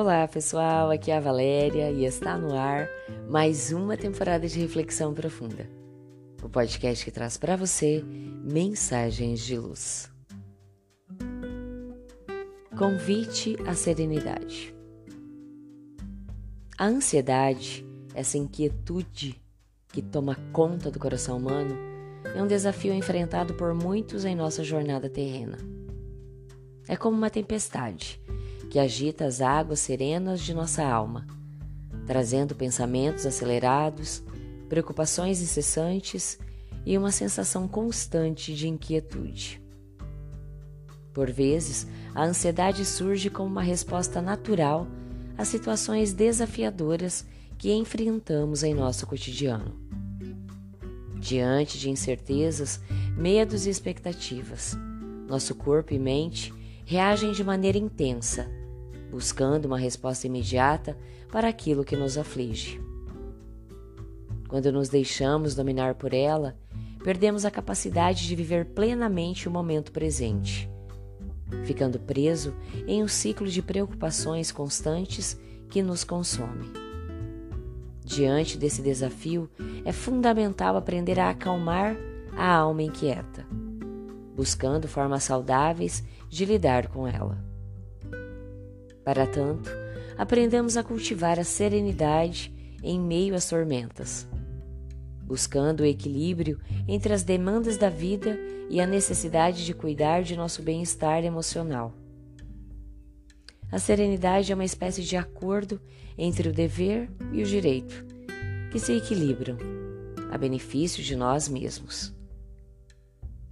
Olá pessoal, aqui é a Valéria e está no ar mais uma temporada de Reflexão Profunda, o podcast que traz para você mensagens de luz. Convite à serenidade. A ansiedade, essa inquietude que toma conta do coração humano, é um desafio enfrentado por muitos em nossa jornada terrena. É como uma tempestade que agita as águas serenas de nossa alma, trazendo pensamentos acelerados, preocupações incessantes e uma sensação constante de inquietude. Por vezes, a ansiedade surge como uma resposta natural às situações desafiadoras que enfrentamos em nosso cotidiano. Diante de incertezas, medos e expectativas, nosso corpo e mente reagem de maneira intensa, buscando uma resposta imediata para aquilo que nos aflige. Quando nos deixamos dominar por ela, perdemos a capacidade de viver plenamente o momento presente, ficando preso em um ciclo de preocupações constantes que nos consome. Diante desse desafio, é fundamental aprender a acalmar a alma inquieta, buscando formas saudáveis de lidar com ela. Para tanto, aprendemos a cultivar a serenidade em meio às tormentas, buscando o equilíbrio entre as demandas da vida e a necessidade de cuidar de nosso bem-estar emocional. A serenidade é uma espécie de acordo entre o dever e o direito, que se equilibram a benefício de nós mesmos.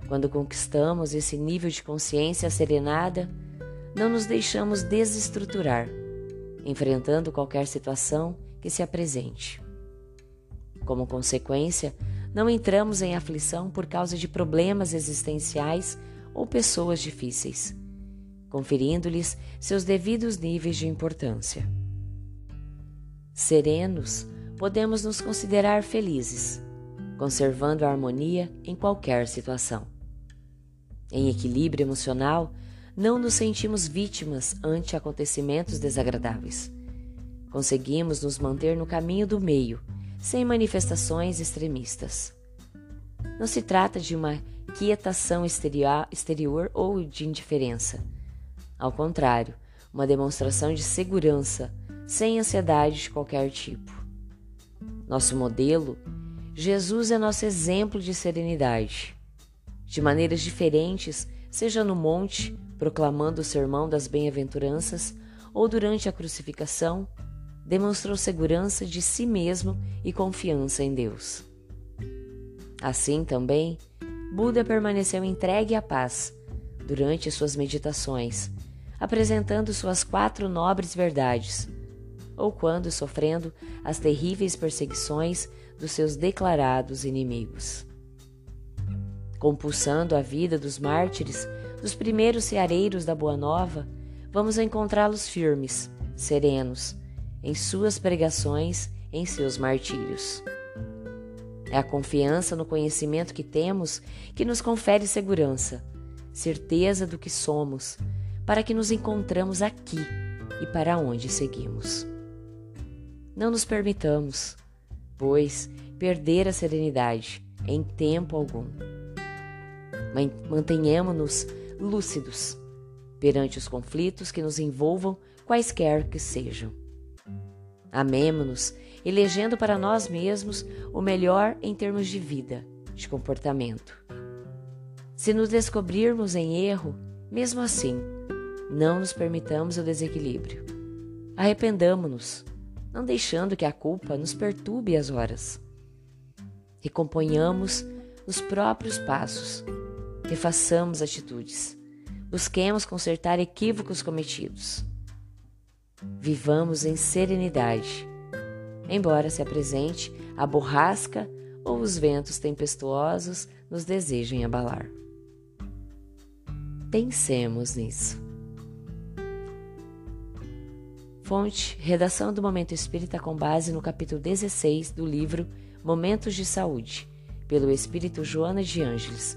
Quando conquistamos esse nível de consciência serenada, não nos deixamos desestruturar, enfrentando qualquer situação que se apresente. Como consequência, não entramos em aflição por causa de problemas existenciais ou pessoas difíceis conferindo-lhes seus devidos níveis de importância. Serenos, podemos nos considerar felizes, conservando a harmonia em qualquer situação. Em equilíbrio emocional, não nos sentimos vítimas ante acontecimentos desagradáveis. Conseguimos nos manter no caminho do meio, sem manifestações extremistas. Não se trata de uma quietação exterior ou de indiferença ao contrário, uma demonstração de segurança, sem ansiedade de qualquer tipo. Nosso modelo, Jesus é nosso exemplo de serenidade. De maneiras diferentes, seja no monte, proclamando o sermão das bem-aventuranças, ou durante a crucificação, demonstrou segurança de si mesmo e confiança em Deus. Assim também, Buda permaneceu entregue à paz durante suas meditações, apresentando suas quatro nobres verdades, ou quando sofrendo as terríveis perseguições dos seus declarados inimigos. Compulsando a vida dos mártires, dos primeiros ceareiros da Boa Nova, vamos encontrá-los firmes, serenos, em suas pregações, em seus martírios. É a confiança no conhecimento que temos que nos confere segurança, certeza do que somos, para que nos encontramos aqui e para onde seguimos. Não nos permitamos, pois, perder a serenidade em tempo algum. Mantenhamos-nos lúcidos perante os conflitos que nos envolvam, quaisquer que sejam. Amemo-nos, elegendo para nós mesmos o melhor em termos de vida, de comportamento. Se nos descobrirmos em erro, mesmo assim, não nos permitamos o desequilíbrio. Arrependamo-nos, não deixando que a culpa nos perturbe as horas. Recomponhamos os próprios passos, refaçamos atitudes, busquemos consertar equívocos cometidos. Vivamos em serenidade, embora se apresente a borrasca ou os ventos tempestuosos nos desejem abalar. Pensemos nisso. Fonte: Redação do Momento Espírita com base no capítulo 16 do livro Momentos de Saúde, pelo Espírito Joana de Ângeles,